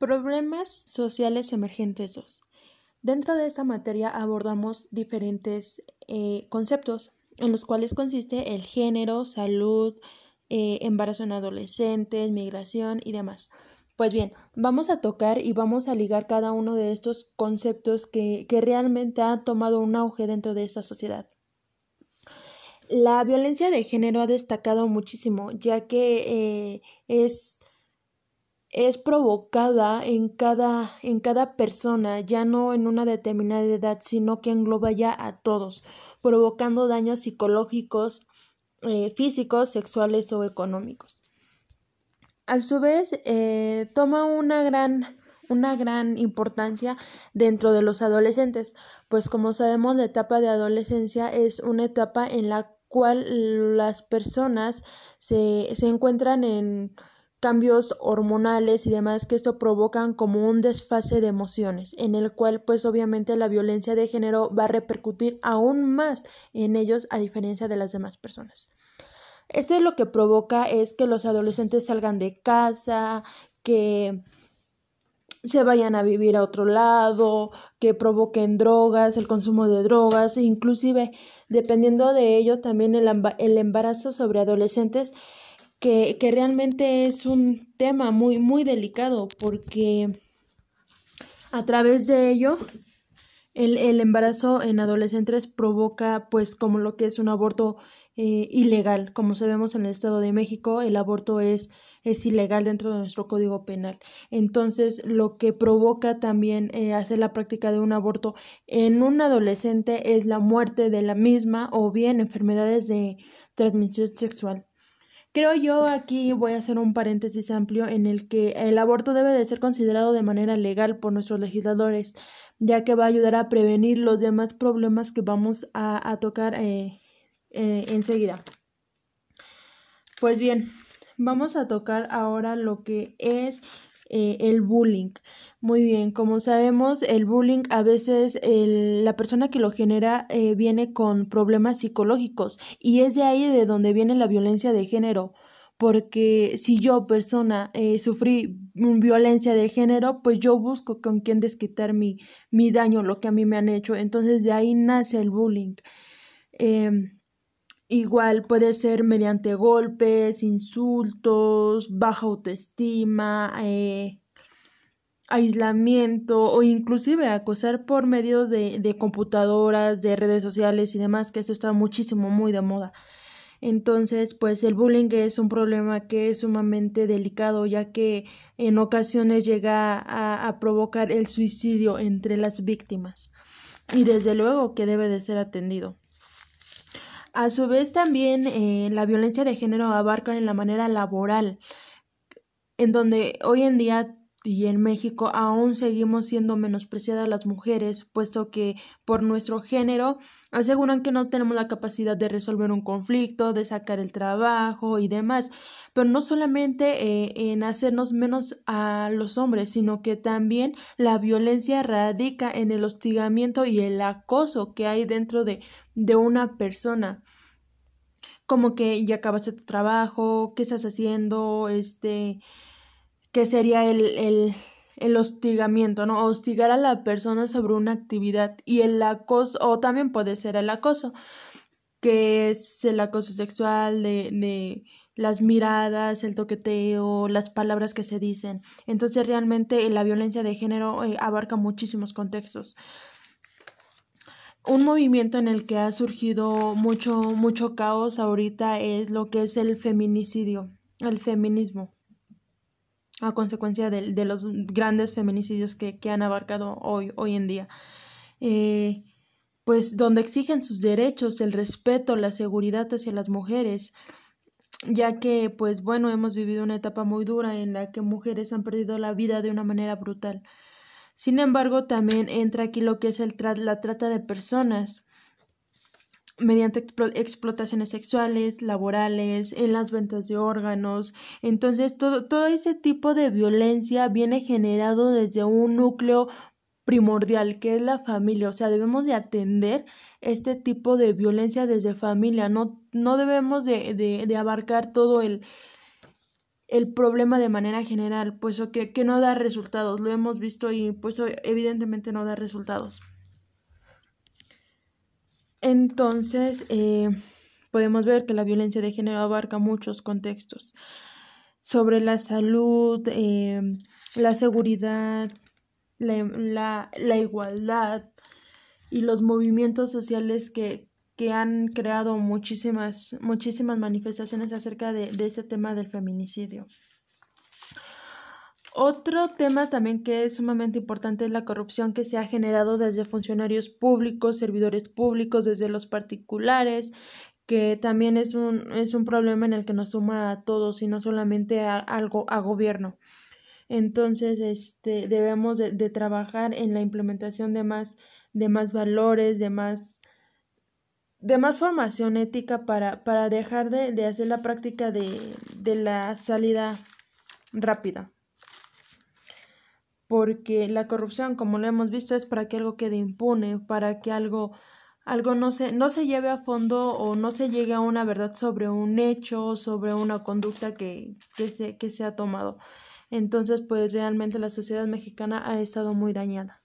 Problemas sociales emergentes 2. Dentro de esta materia abordamos diferentes eh, conceptos en los cuales consiste el género, salud, eh, embarazo en adolescentes, migración y demás. Pues bien, vamos a tocar y vamos a ligar cada uno de estos conceptos que, que realmente han tomado un auge dentro de esta sociedad. La violencia de género ha destacado muchísimo, ya que eh, es es provocada en cada, en cada persona, ya no en una determinada edad, sino que engloba ya a todos, provocando daños psicológicos, eh, físicos, sexuales o económicos. A su vez, eh, toma una gran, una gran importancia dentro de los adolescentes, pues como sabemos la etapa de adolescencia es una etapa en la cual las personas se, se encuentran en cambios hormonales y demás que esto provocan como un desfase de emociones en el cual pues obviamente la violencia de género va a repercutir aún más en ellos a diferencia de las demás personas. Esto es lo que provoca es que los adolescentes salgan de casa, que se vayan a vivir a otro lado, que provoquen drogas, el consumo de drogas, e inclusive dependiendo de ello también el, el embarazo sobre adolescentes que, que realmente es un tema muy, muy delicado porque a través de ello el, el, embarazo en adolescentes provoca pues como lo que es un aborto eh, ilegal. Como sabemos en el Estado de México el aborto es, es ilegal dentro de nuestro código penal. Entonces lo que provoca también eh, hacer la práctica de un aborto en un adolescente es la muerte de la misma o bien enfermedades de transmisión sexual. Creo yo aquí voy a hacer un paréntesis amplio en el que el aborto debe de ser considerado de manera legal por nuestros legisladores, ya que va a ayudar a prevenir los demás problemas que vamos a, tocar eh, eh, enseguida. Pues bien, vamos a tocar ahora lo que es eh, el bullying. Muy bien, como sabemos, el bullying a veces la persona que lo genera eh, viene con problemas psicológicos y es de ahí de donde viene la violencia de género. Porque si yo, persona, eh, sufrí violencia de género, pues yo busco con quién desquitar mi, mi daño, lo que a mí me han hecho. Entonces de ahí nace el bullying. Em, igual puede ser mediante golpes, insultos, baja autoestima, eh, aislamiento o inclusive acosar por medio de, de, computadoras, de redes sociales y demás, que esto está muchísimo, muy de moda. Entonces, pues el bullying es un problema que es sumamente delicado, ya que en ocasiones llega a, a provocar el suicidio entre las víctimas. Y desde luego que debe de ser atendido. A su vez también eh, la violencia de género abarca en la manera laboral, en donde hoy en día y en México aún seguimos siendo menospreciadas las mujeres, puesto que por nuestro género aseguran que no tenemos la capacidad de resolver un conflicto, de sacar el trabajo y demás. Pero no solamente eh, en hacernos menos a los hombres, sino que también la violencia radica en el hostigamiento y el acoso que hay dentro de, de una persona como que ya acabaste tu trabajo, qué estás haciendo, este, que sería el, el, el hostigamiento, ¿no? Hostigar a la persona sobre una actividad y el acoso, o también puede ser el acoso, que es el acoso sexual de, de las miradas, el toqueteo, las palabras que se dicen. Entonces realmente la violencia de género eh, abarca muchísimos contextos. Un movimiento en el que ha surgido mucho, mucho caos ahorita es lo que es el feminicidio, el feminismo a consecuencia de, de los grandes feminicidios que, que, han abarcado hoy, hoy en día. Eh, pues donde exigen sus derechos, el respeto, la seguridad hacia las mujeres, ya que, pues bueno, hemos vivido una etapa muy dura en la que mujeres han perdido la vida de una manera brutal. Sin embargo, también entra aquí lo que es el la trata de personas, mediante explotaciones sexuales, laborales, en las ventas de órganos. Entonces, todo, todo ese tipo de violencia viene generado desde un núcleo primordial que es la familia, o sea, debemos de atender este tipo de violencia desde familia, no, no debemos de, de, de abarcar todo el, el problema de manera general, pues que, que no da resultados, lo hemos visto y pues evidentemente no da resultados. Entonces, eh, podemos ver que la violencia de género abarca muchos contextos sobre la salud, eh, la seguridad, la, la, igualdad y los movimientos sociales que, que han creado muchísimas, muchísimas manifestaciones acerca de, de ese tema del feminicidio. Otro tema también que es sumamente importante es la corrupción que se ha generado desde funcionarios públicos, servidores públicos, desde los particulares, que también es un, es un problema en el que nos suma a todos y no solamente a, algo, a gobierno. Entonces, este, debemos de, trabajar en la implementación de más, de más valores, de más de más formación ética para, para dejar de, de hacer la práctica de, de la salida rápida porque la corrupción, como lo hemos visto, es para que algo quede impune, para que algo, algo no, se, no se lleve a fondo o no se llegue a una verdad sobre un hecho, sobre una conducta que, que, se, que se ha tomado. Entonces, pues realmente la sociedad mexicana ha estado muy dañada.